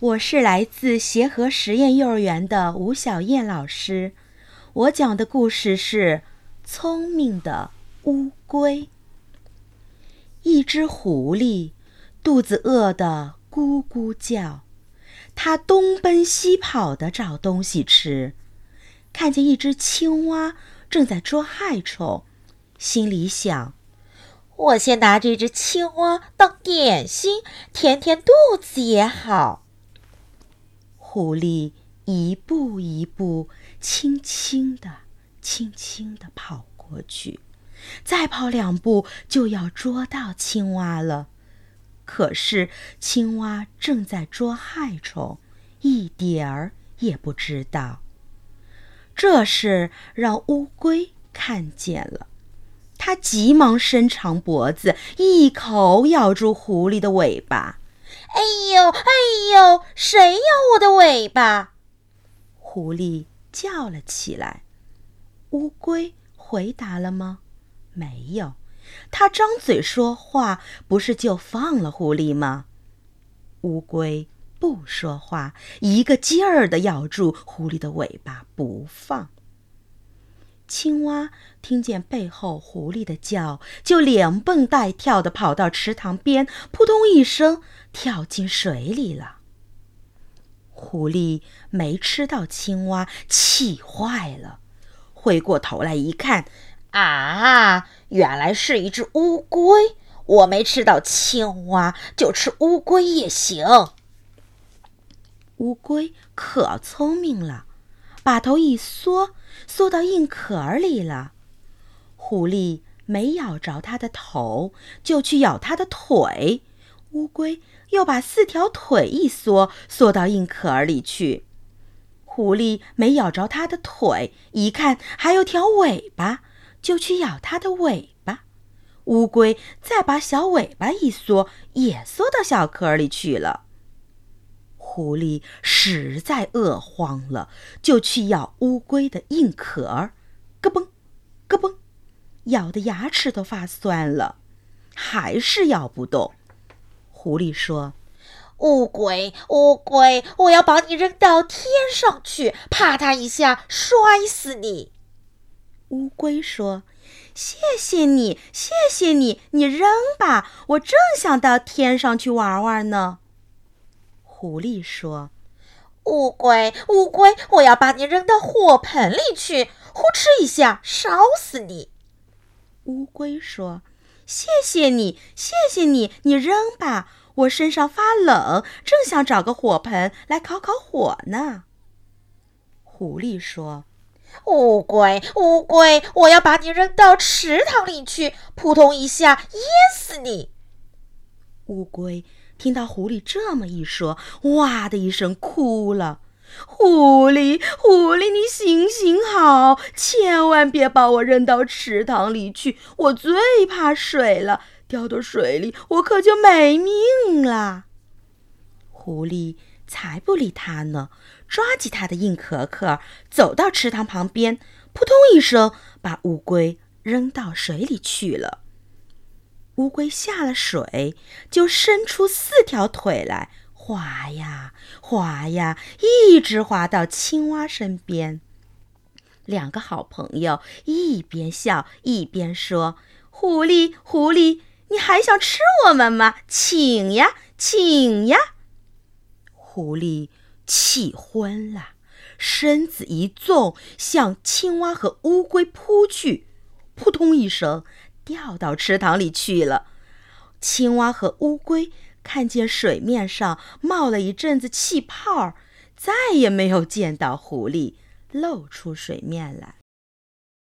我是来自协和实验幼儿园的吴小燕老师，我讲的故事是《聪明的乌龟》。一只狐狸肚子饿得咕咕叫，它东奔西跑的找东西吃，看见一只青蛙正在捉害虫，心里想：我先拿这只青蛙当点心，填填肚子也好。狐狸一步一步，轻轻地、轻轻地跑过去，再跑两步就要捉到青蛙了。可是青蛙正在捉害虫，一点儿也不知道。这事让乌龟看见了，它急忙伸长脖子，一口咬住狐狸的尾巴。哎呦，哎呦！谁咬我的尾巴？狐狸叫了起来。乌龟回答了吗？没有。它张嘴说话，不是就放了狐狸吗？乌龟不说话，一个劲儿地咬住狐狸的尾巴不放。青蛙听见背后狐狸的叫，就连蹦带跳地跑到池塘边，扑通一声跳进水里了。狐狸没吃到青蛙，气坏了，回过头来一看，啊，原来是一只乌龟！我没吃到青蛙，就吃乌龟也行。乌龟可聪明了。把头一缩，缩到硬壳里了。狐狸没咬着它的头，就去咬它的腿。乌龟又把四条腿一缩，缩到硬壳里去。狐狸没咬着它的腿，一看还有条尾巴，就去咬它的尾巴。乌龟再把小尾巴一缩，也缩到小壳里去了。狐狸实在饿慌了，就去咬乌龟的硬壳，咯嘣，咯嘣，咬的牙齿都发酸了，还是咬不动。狐狸说：“乌龟，乌龟，我要把你扔到天上去，啪嗒一下摔死你。”乌龟说：“谢谢你，谢谢你，你扔吧，我正想到天上去玩玩呢。”狐狸说：“乌龟，乌龟，我要把你扔到火盆里去，呼哧一下烧死你。”乌龟说：“谢谢你，谢谢你，你扔吧，我身上发冷，正想找个火盆来烤烤火呢。”狐狸说：“乌龟，乌龟，我要把你扔到池塘里去，扑通一下淹死你。”乌龟。听到狐狸这么一说，哇的一声哭了。狐狸，狐狸，你行行好，千万别把我扔到池塘里去，我最怕水了，掉到水里我可就没命了。狐狸才不理他呢，抓起他的硬壳壳，走到池塘旁边，扑通一声把乌龟扔到水里去了。乌龟下了水，就伸出四条腿来，滑呀滑呀，一直滑到青蛙身边。两个好朋友一边笑一边说：“狐狸，狐狸，你还想吃我们吗？请呀，请呀！”狐狸气昏了，身子一纵，向青蛙和乌龟扑去，扑通一声。掉到池塘里去了。青蛙和乌龟看见水面上冒了一阵子气泡，再也没有见到狐狸露出水面来。